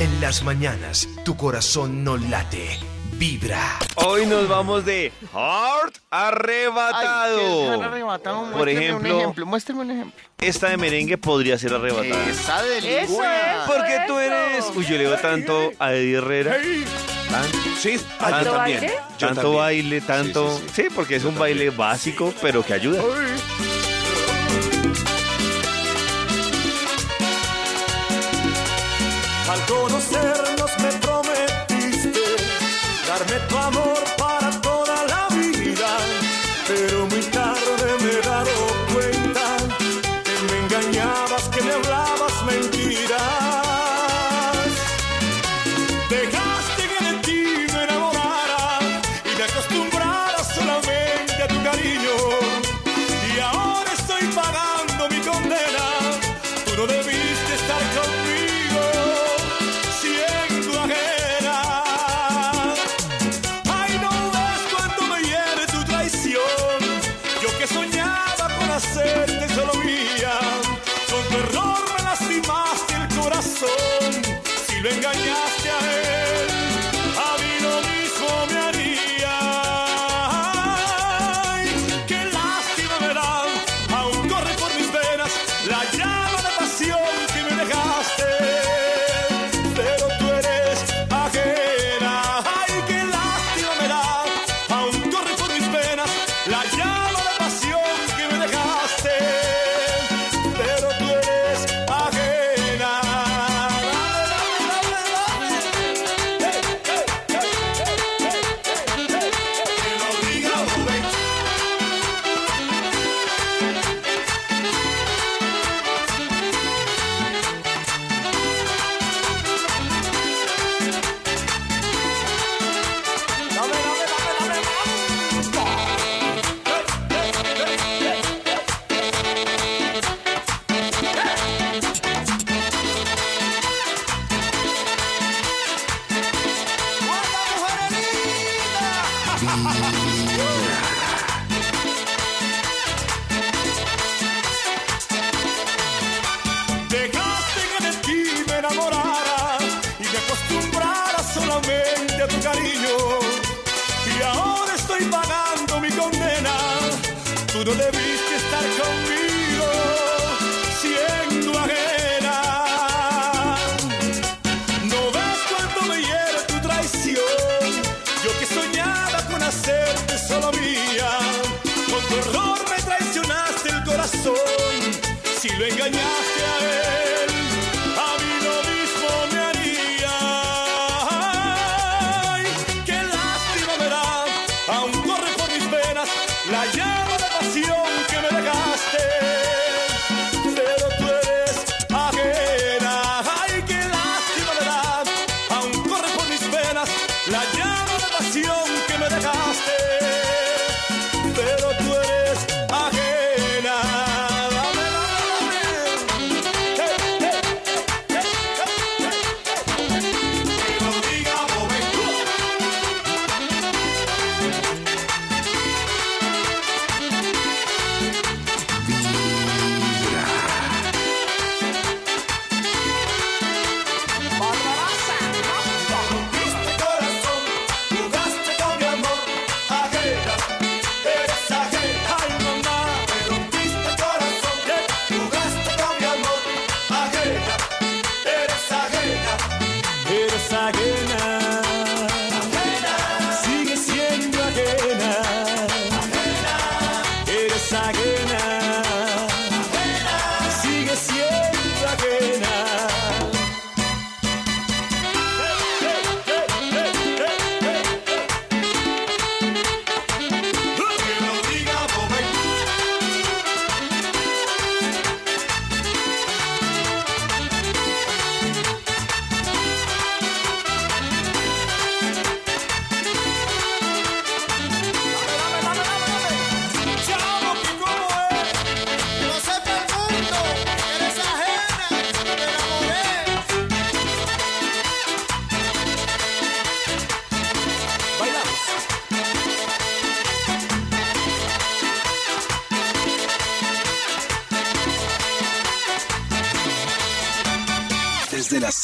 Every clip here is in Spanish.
En las mañanas, tu corazón no late, vibra. Hoy nos vamos de Heart Arrebatado. Ay, qué. Por ejemplo, un ejemplo, muéstrame un ejemplo. Esta de merengue podría ser arrebatada. Esa de. Porque tú eres. Uy, yo le digo tanto a Eddie Herrera. Sí, ¿Tanto baile? Yo tanto baile, tanto. Sí, porque es un baile básico, pero que ayuda. ser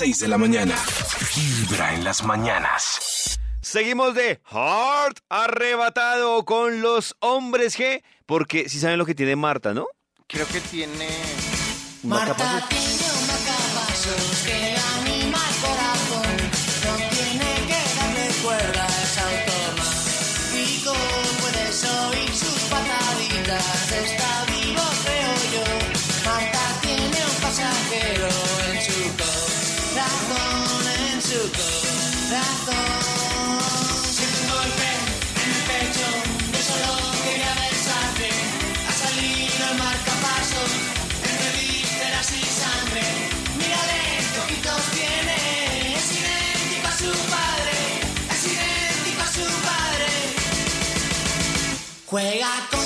desde las 6 de la mañana. Vibra en las mañanas. Seguimos de Heart arrebatado con los hombres G, porque si saben lo que tiene Marta, ¿no? Creo que tiene. Marta tiene un Juega con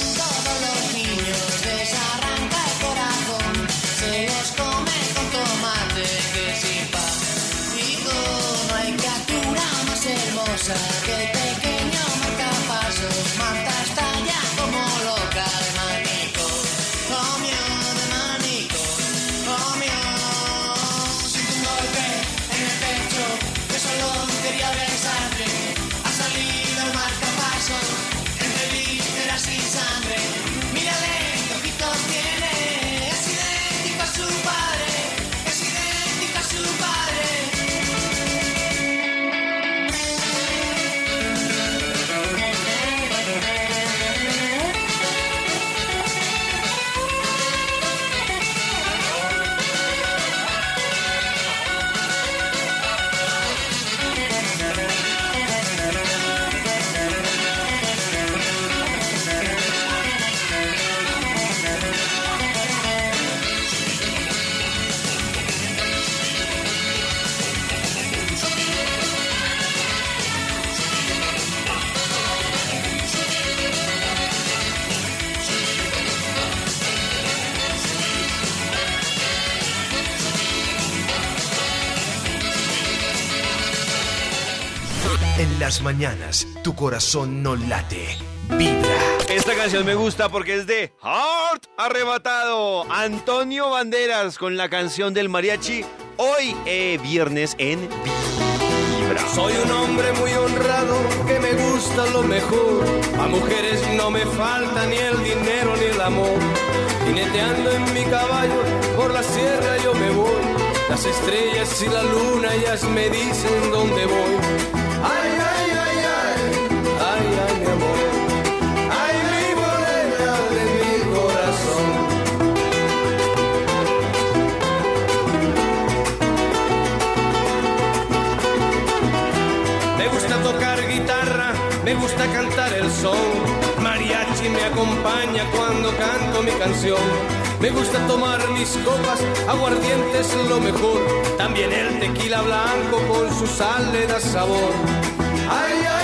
tu corazón no late. Vibra. Esta canción me gusta porque es de Heart arrebatado. Antonio Banderas con la canción del mariachi. Hoy, eh, viernes en Vibra. Soy un hombre muy honrado que me gusta lo mejor. A mujeres no me falta ni el dinero ni el amor. Jineteando en mi caballo por la sierra yo me voy. Las estrellas y la luna ellas me dicen dónde voy. Me gusta cantar el son. Mariachi me acompaña cuando canto mi canción. Me gusta tomar mis copas, aguardiente es lo mejor. También el tequila blanco con su sal le da sabor. Ay, ay,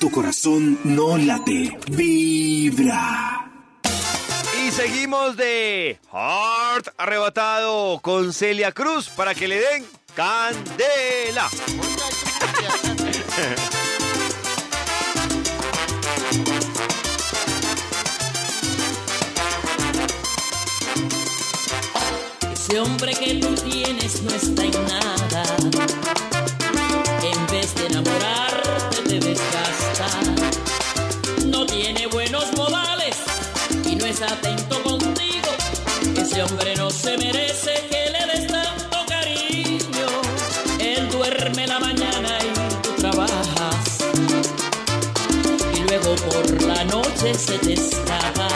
tu corazón no late. Vibra. Y seguimos de Heart arrebatado con Celia Cruz para que le den candela. Ese hombre que tú tienes no está en nada. En vez de enamorarte te desgasta. No tiene buenos modales y no es atento contigo. Ese hombre no se merece que le des tanto cariño. Él duerme la mañana y tú trabajas. Y luego por la noche se te escapa.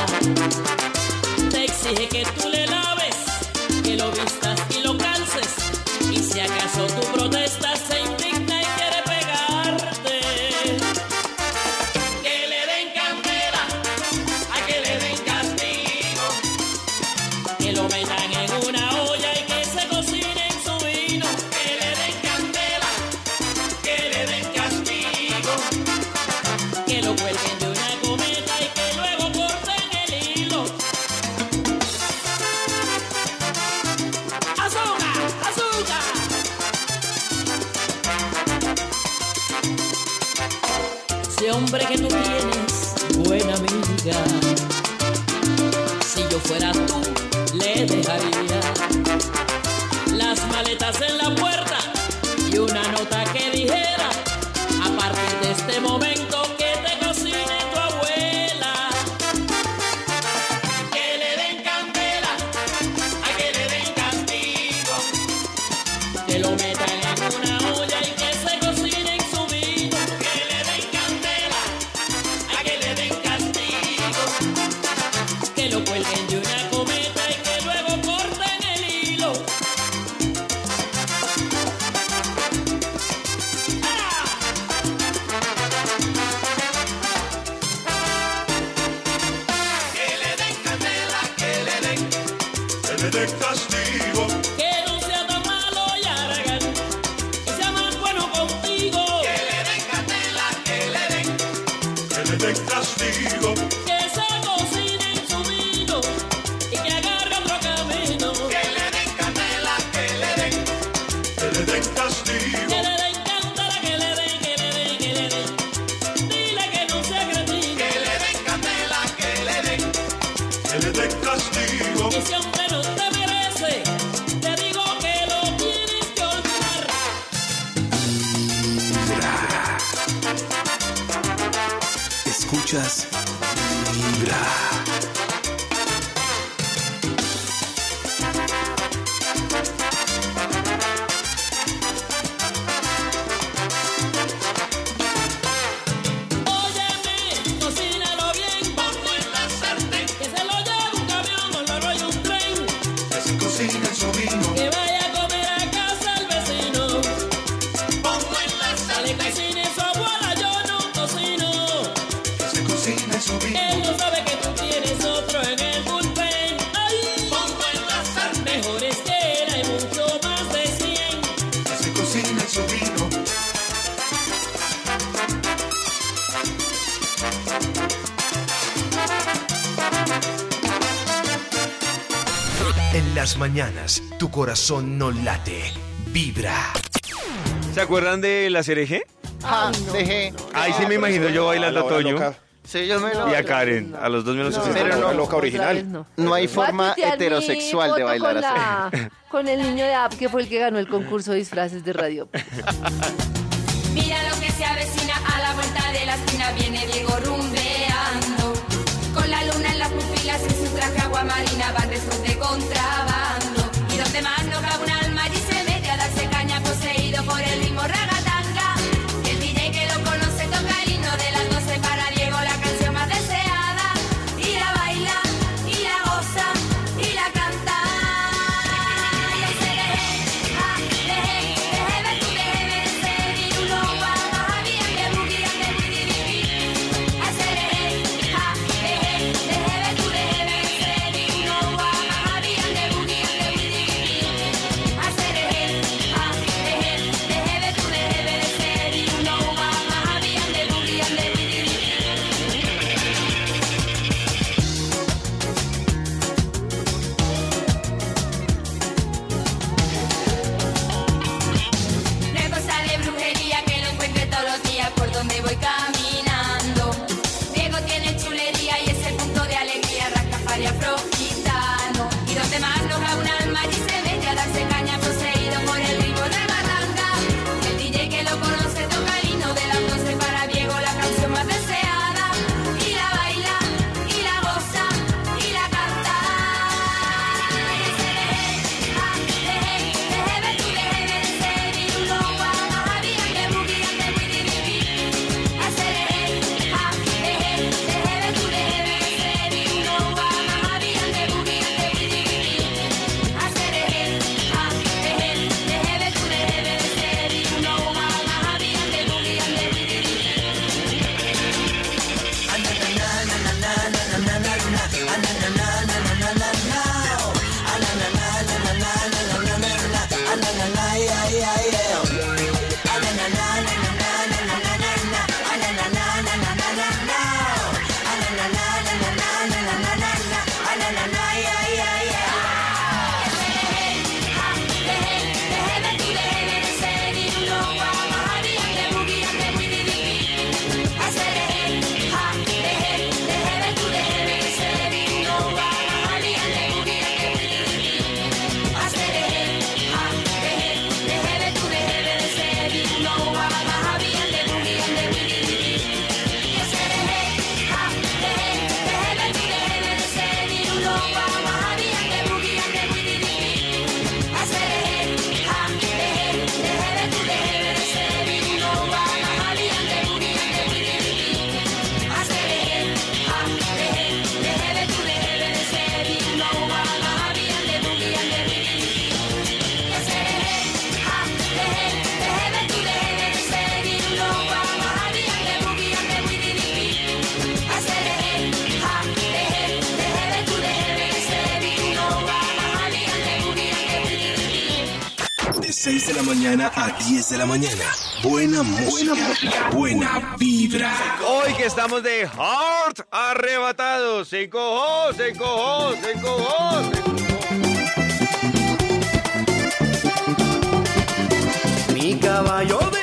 and you corazón no late, vibra. ¿Se acuerdan de la CRG? Ah, dejé. Ahí sí me imagino yo bailando a ah, Toño. Sí, yo me lo... Y a Karen, a los dos menos Pero no, loca original. No. hay forma heterosexual de bailar así. Con el niño de App, que fue el que ganó el concurso de disfraces de radio. Mira lo que se avecina a la vuelta de la esquina, viene Diego rumbeando. Con la luna en las pupilas y su traje aguamarina van de contrabando. la mañana. Buena música, buena, vibra. Hoy que estamos de Heart arrebatados. Se cojó, se cojó, se cojó. Se cojó. Mi caballo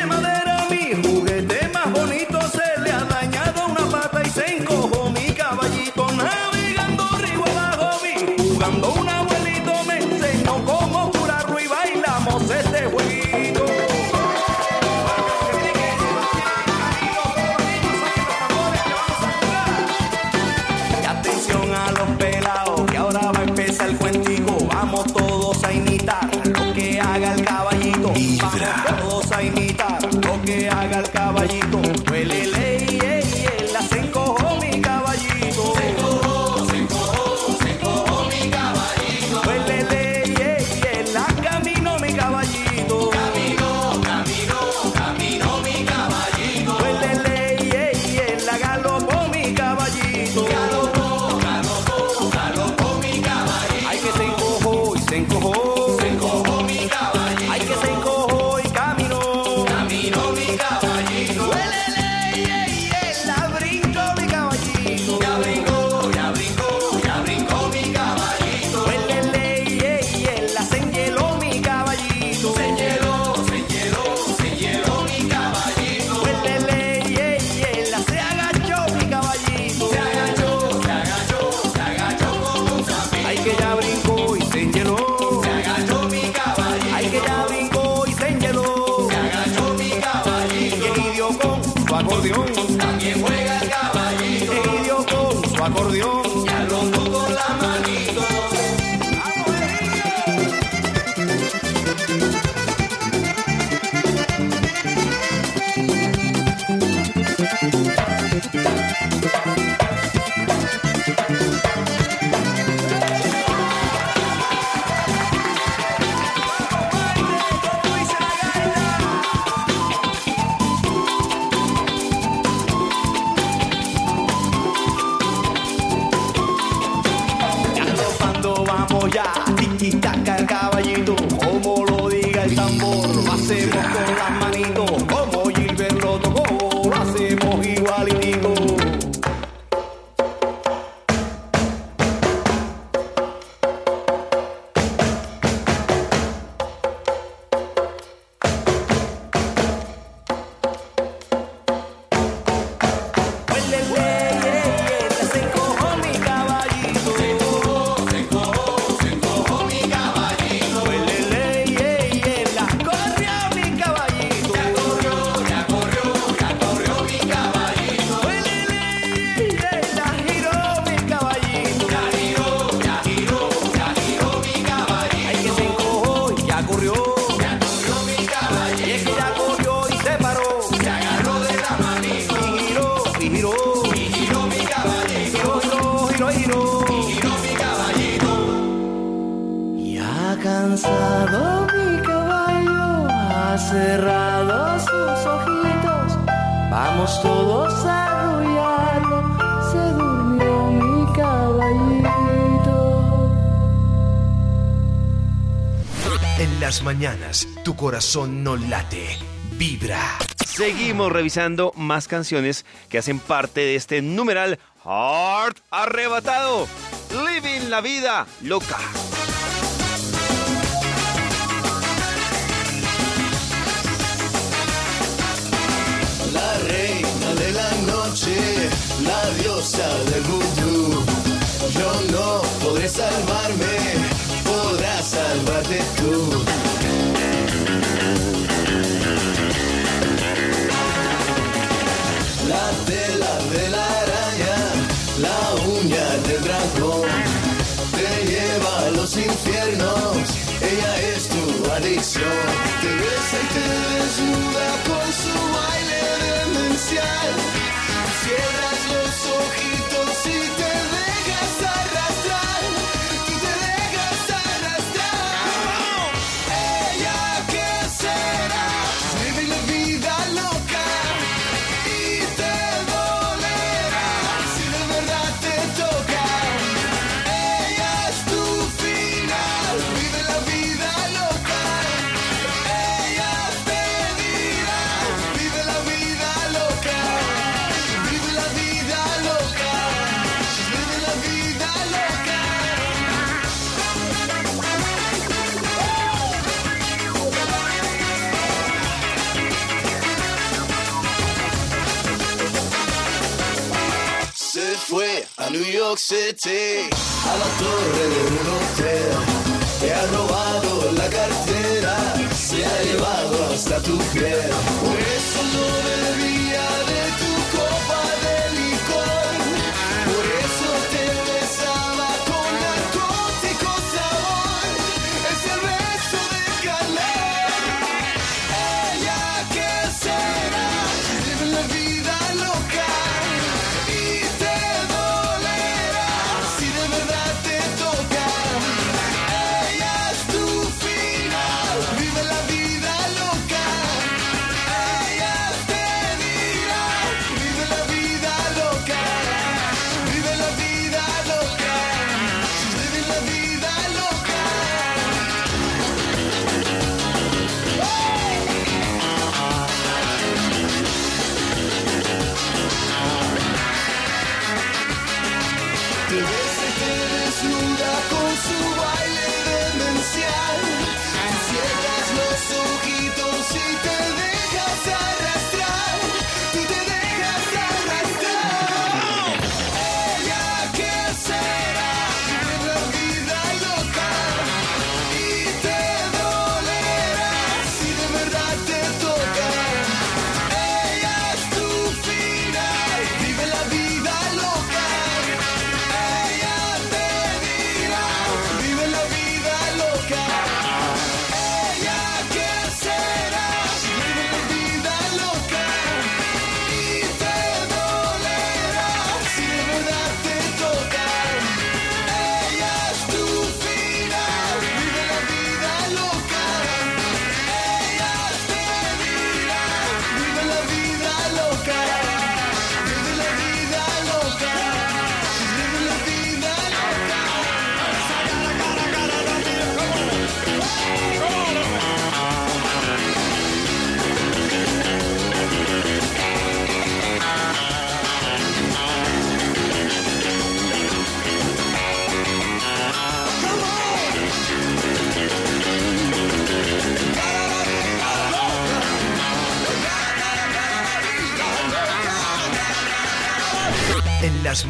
corazón no late, vibra. Seguimos revisando más canciones que hacen parte de este numeral Heart Arrebatado. Living la vida loca. La reina de la noche, la diosa del vudú. Yo no podré salvarme A la torre de un hotel, te ha robado la cartera, se ha llevado hasta tu piel.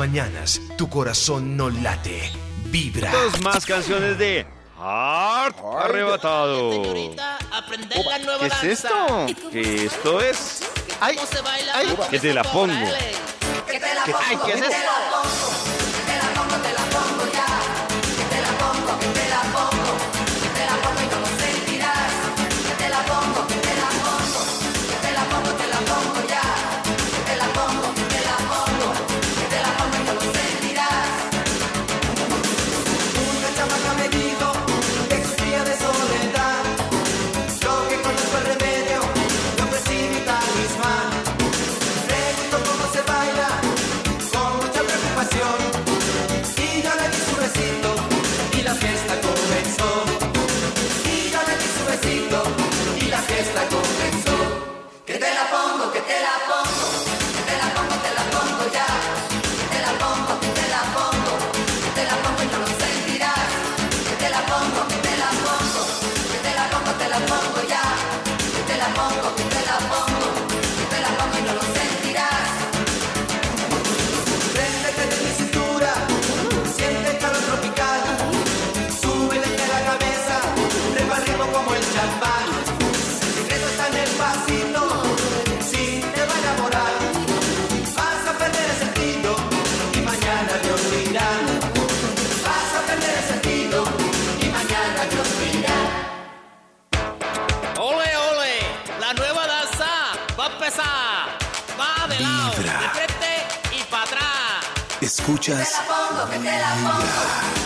mañanas tu corazón no late, vibra. Dos más canciones de Hard Arrebatado. ¿Qué es esto? ¿Qué esto es? Ay, ay, que te la pongo. Que te la pongo. Ay, ¿qué es esto? escuchas. Que te la pongo, que te la pongo.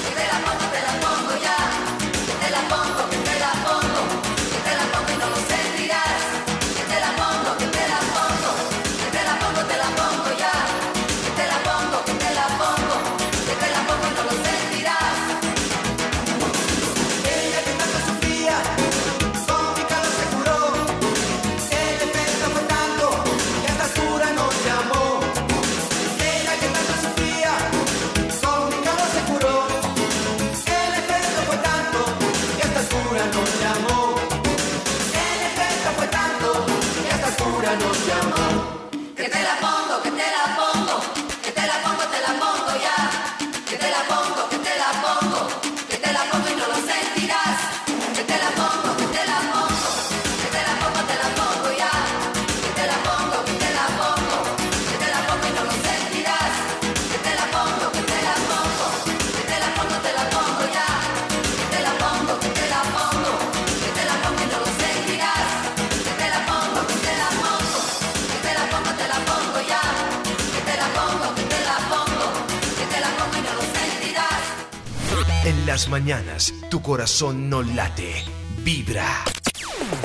corazón no late, vibra.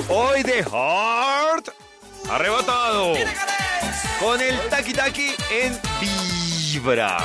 Hoy de Heart arrebatado con el taqui taqui en vibra.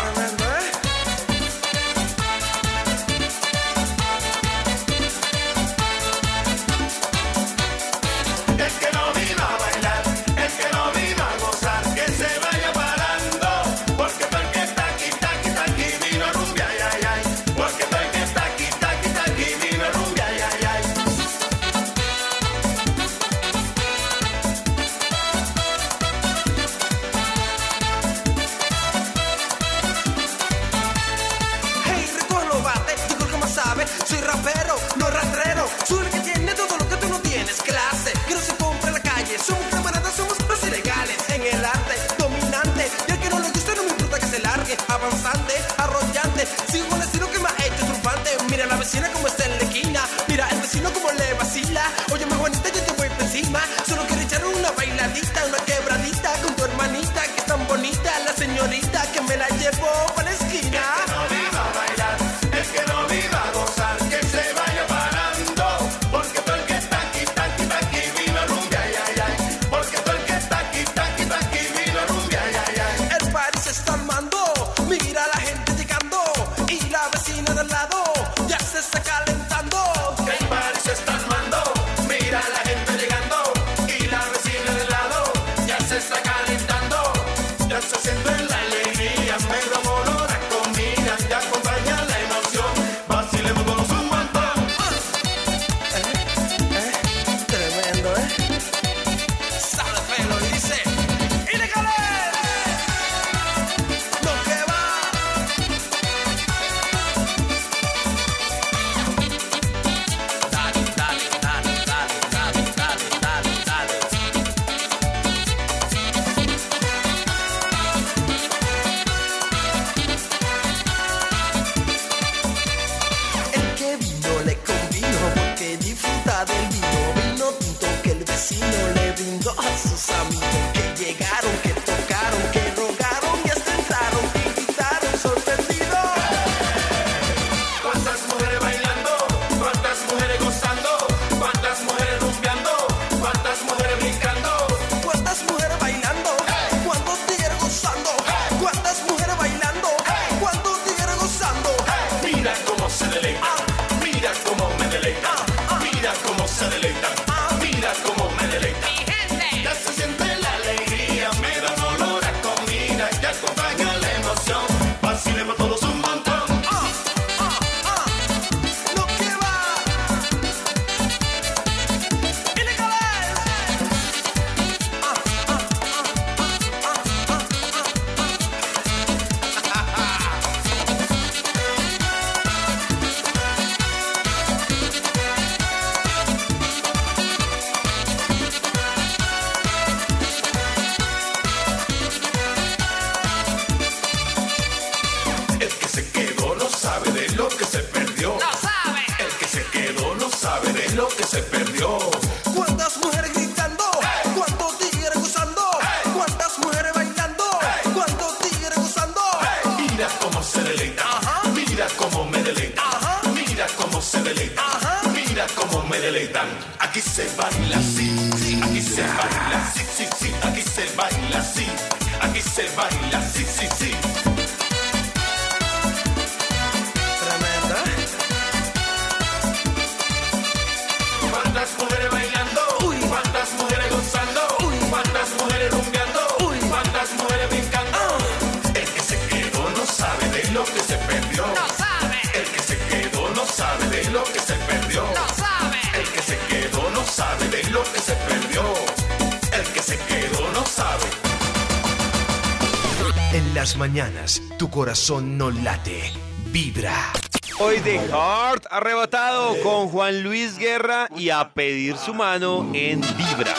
corazón no late, vibra. Hoy The Heart arrebatado con Juan Luis Guerra y a pedir su mano en vibra.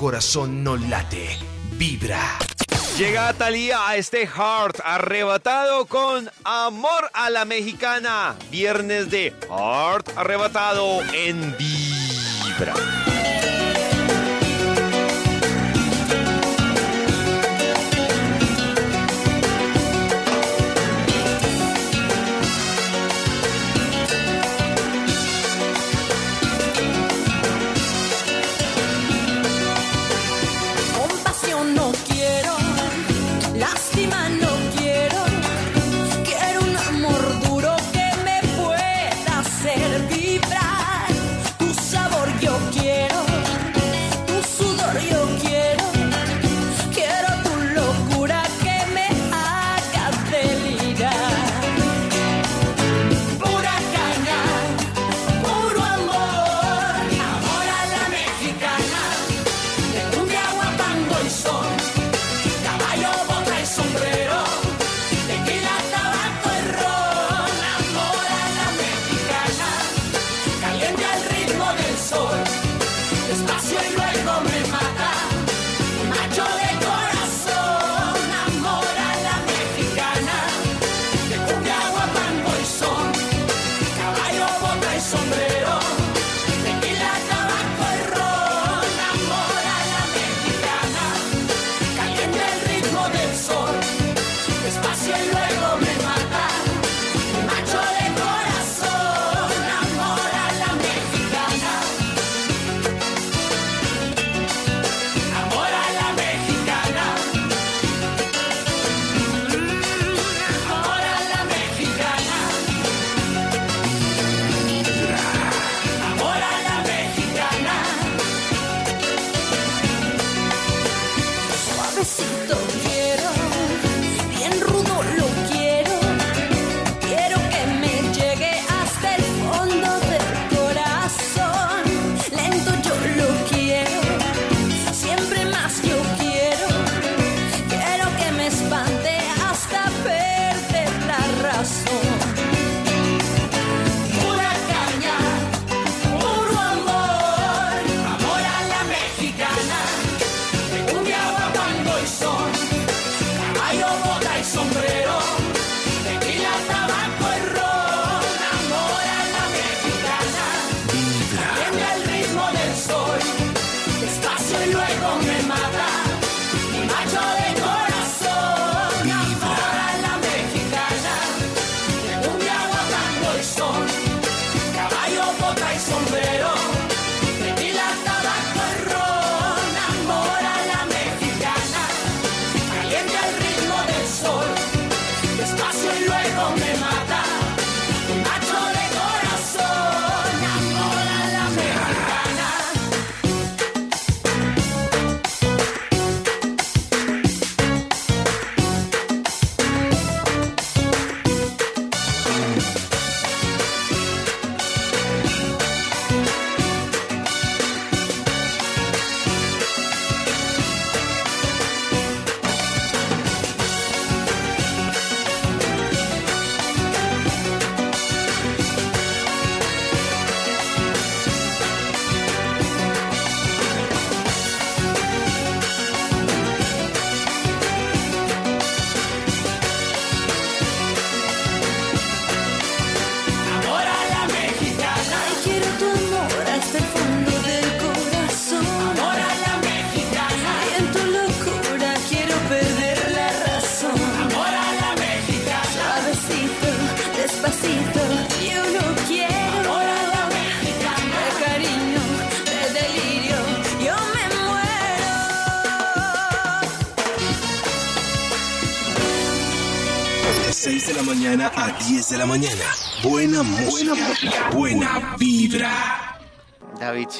corazón no late, vibra. Llega Talía a este Heart arrebatado con Amor a la Mexicana. Viernes de Heart arrebatado en Vibra. todas son reales.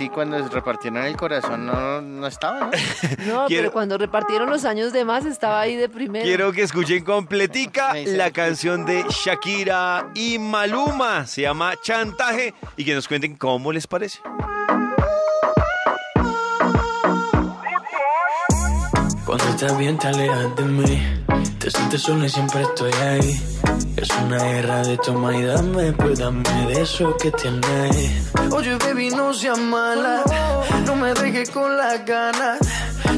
Sí, cuando repartieron el corazón no, no estaba, ¿no? No, Quiero- pero cuando repartieron los años de más estaba ahí de primero. Quiero que escuchen completica la canción de Shakira y Maluma. Se llama Chantaje y que nos cuenten cómo les parece. Cuando estás bien te alejas de mí Te sientes solo y siempre estoy ahí Es una guerra de toma y dame Pues dame de eso que tienes Oye, baby, no seas mala. No me dejes con las ganas.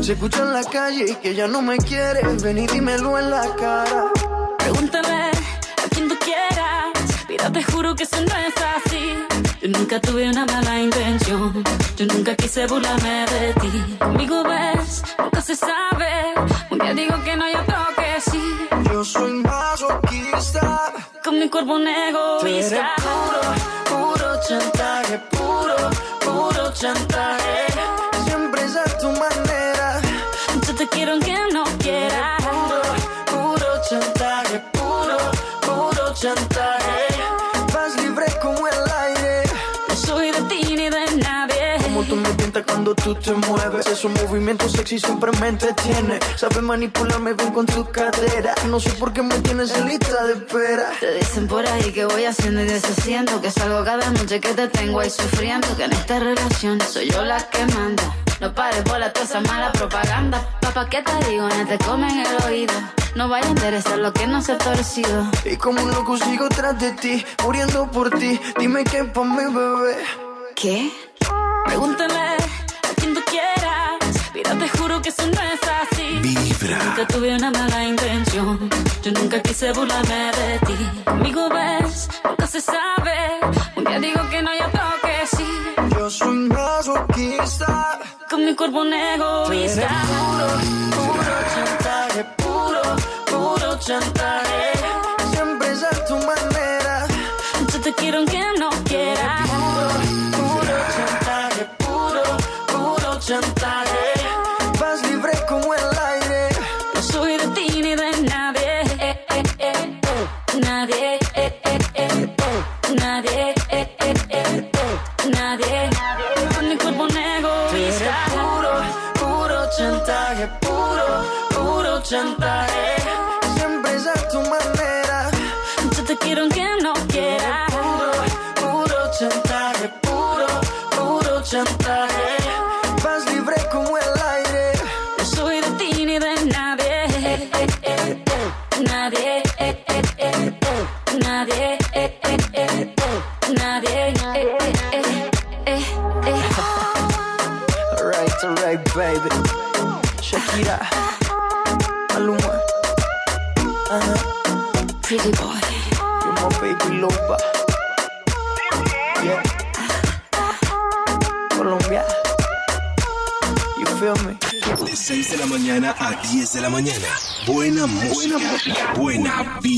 Se escucha en la calle que ya no me quieres. Ven y dímelo en la cara. Pregúntame a quien tú quieras. Mira, te juro que eso no es así. Yo nunca tuve una mala intención. Yo nunca quise burlarme de ti. Conmigo ves, nunca se sabe. Un día digo que no, y otro que sí. Yo soy masoquista. Con mi cuerpo un Tú eres egoísta. puro, puro chantaje. Puro, puro chantaje. Siempre es a tu manera. Yo te quiero aunque Cuando tú te mueves. Esos movimientos sexy siempre me entretiene. Sabes manipularme bien con tu cadera. No sé por qué me tienes en lista de espera. Te dicen por ahí que voy haciendo y deshaciendo Que salgo cada noche que te tengo ahí sufriendo Que en esta relación soy yo la que manda No pares por la toda esa mala propaganda Papá, ¿qué te digo? No te comen el oído No vaya a interesar lo que no se ha torcido Y como un loco sigo tras de ti, muriendo por ti. Dime qué pa' mi bebé. ¿Qué? Pregúntale a quien tú quieras Mira, te juro que eso no es así Vibra. Nunca tuve una mala intención. Yo nunca quise burlarme de ti. Conmigo ves, nunca se sabe. Un día digo que no, y otro que sí. Yo soy masoquista. Con mi cuerpo un egoísta. puro, puro chantaje. Puro, puro chantaje. Siempre es a tu manera. Yo te quiero aunque no quieras. Chantaje. Música. Buena vibra. Pilar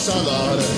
se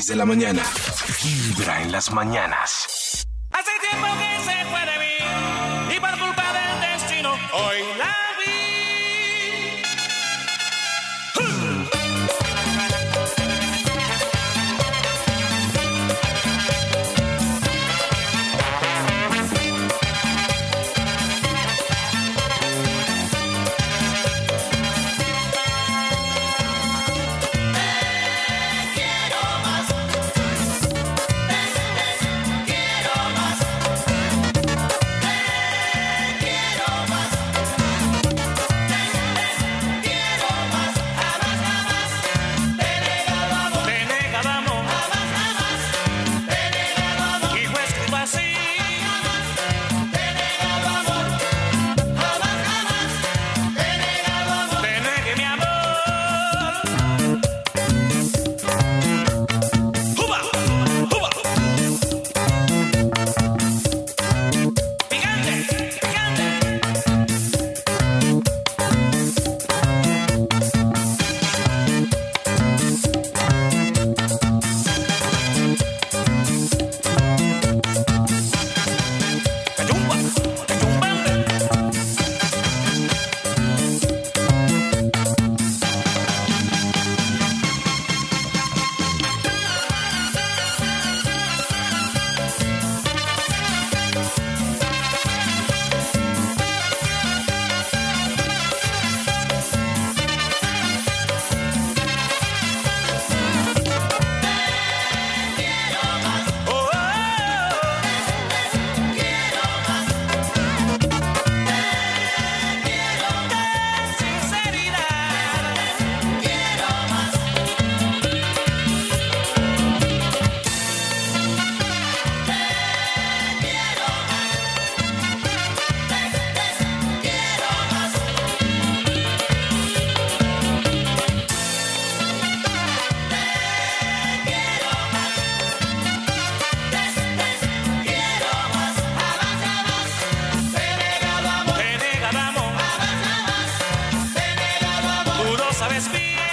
6 de la mañana. Vibra en las mañanas. sabes bien.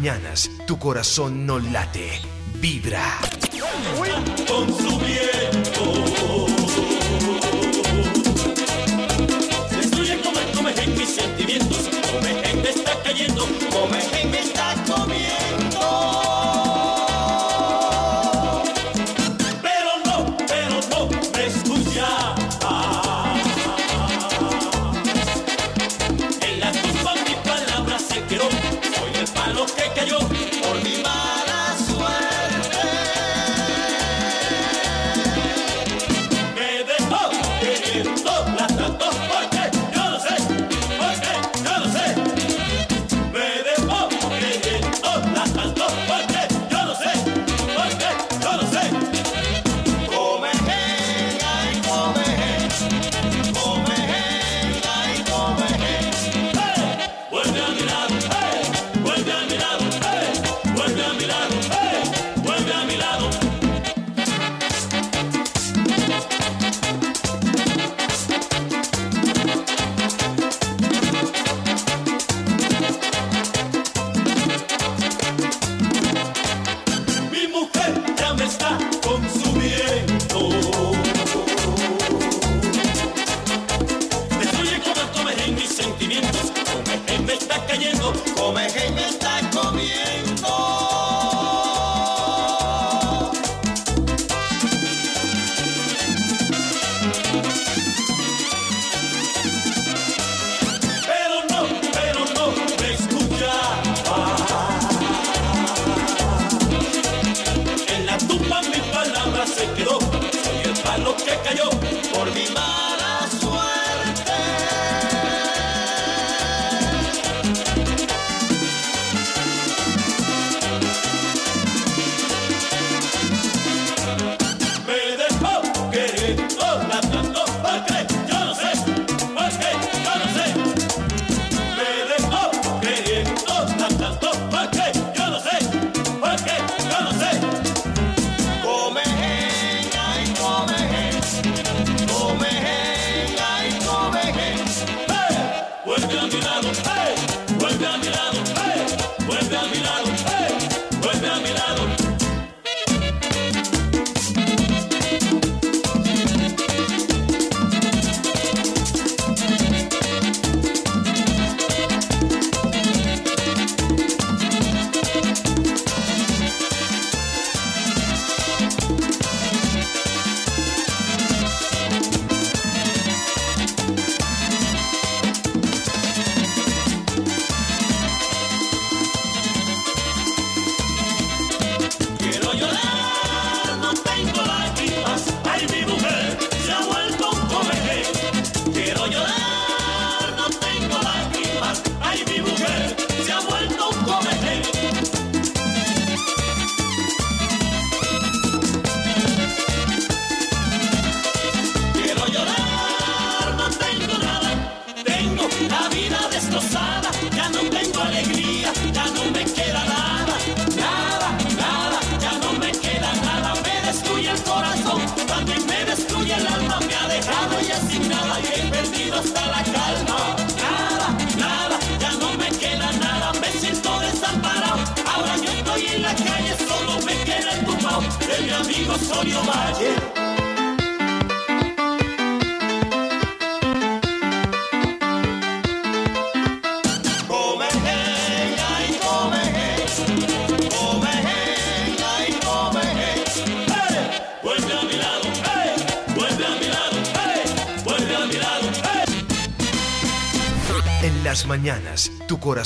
mañanas tu corazón no late, vibra.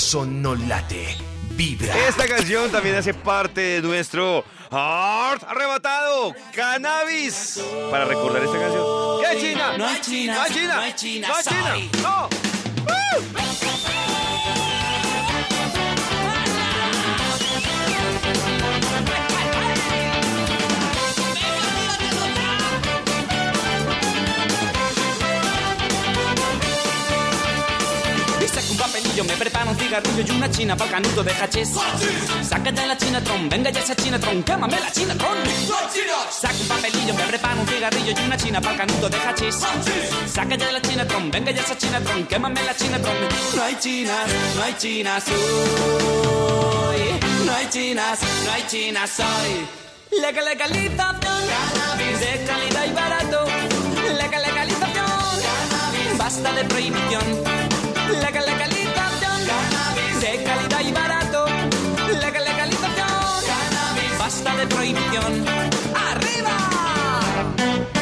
corazón no late, vibra. Esta canción también hace parte de nuestro Art arrebatado, cannabis. Para recordar esta canción. ¿Qué China? No hay China, no hay China, no hay China, no hay China. No. barullo, me preparo un cigarrillo y una china pa'l canuto de hachís. Sácate la china tron, venga ya esa china tron, quémame la china tron. Saca un papelillo, me preparo un cigarrillo y una china pa'l canuto de hachís. Sácate la china tron, venga ya esa china tron, quémame la china tron. No hay chinas, no hay chinas hoy. No hay chinas, no hay chinas hoy. Legal legalización, cannabis de calidad y barato. Legal legalización, basta de prohibición prohibición. ¡Arriba!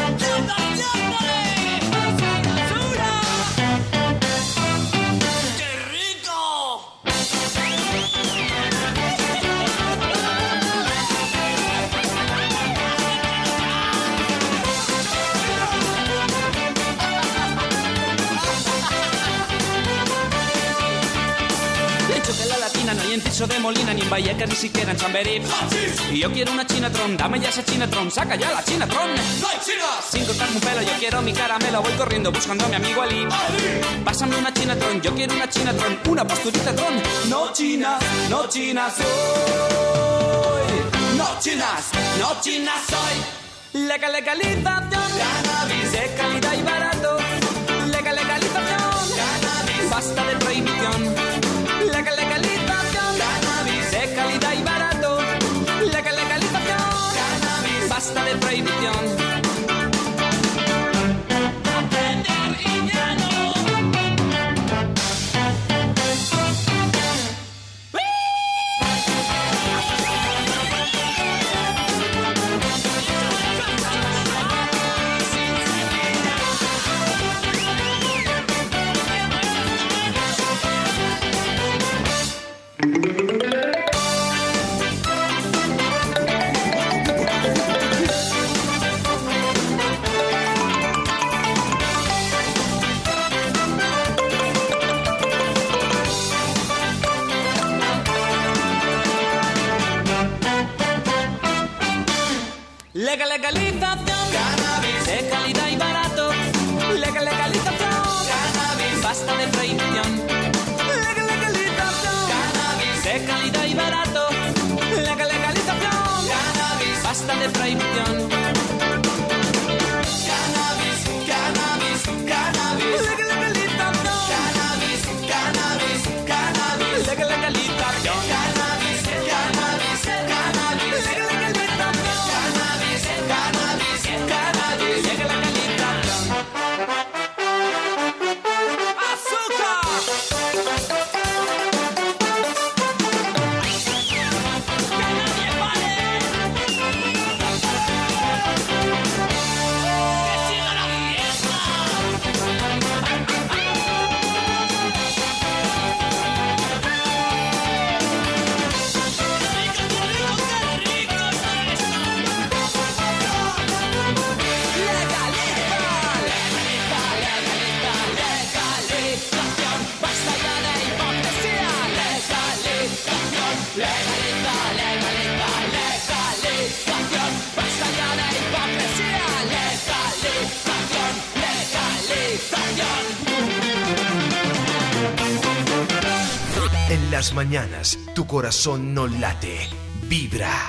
De Molina ni en Vallecas ni siquiera en Chamberí. Y yo quiero una Chinatron, dame ya esa Chinatron, saca ya la Chinatron. ¡No hay chinas! Sin cortarme un pelo, yo quiero mi caramelo, voy corriendo buscando a mi amigo Ali. Pásame una Chinatron, yo quiero una Chinatron, una posturita Tron. No chinas, no chinas soy. No chinas, no chinas soy. Legal legalización, cannabis de calidad y barato. Legal legalización, cannabis basta de prohibición. Corazón no late, vibra.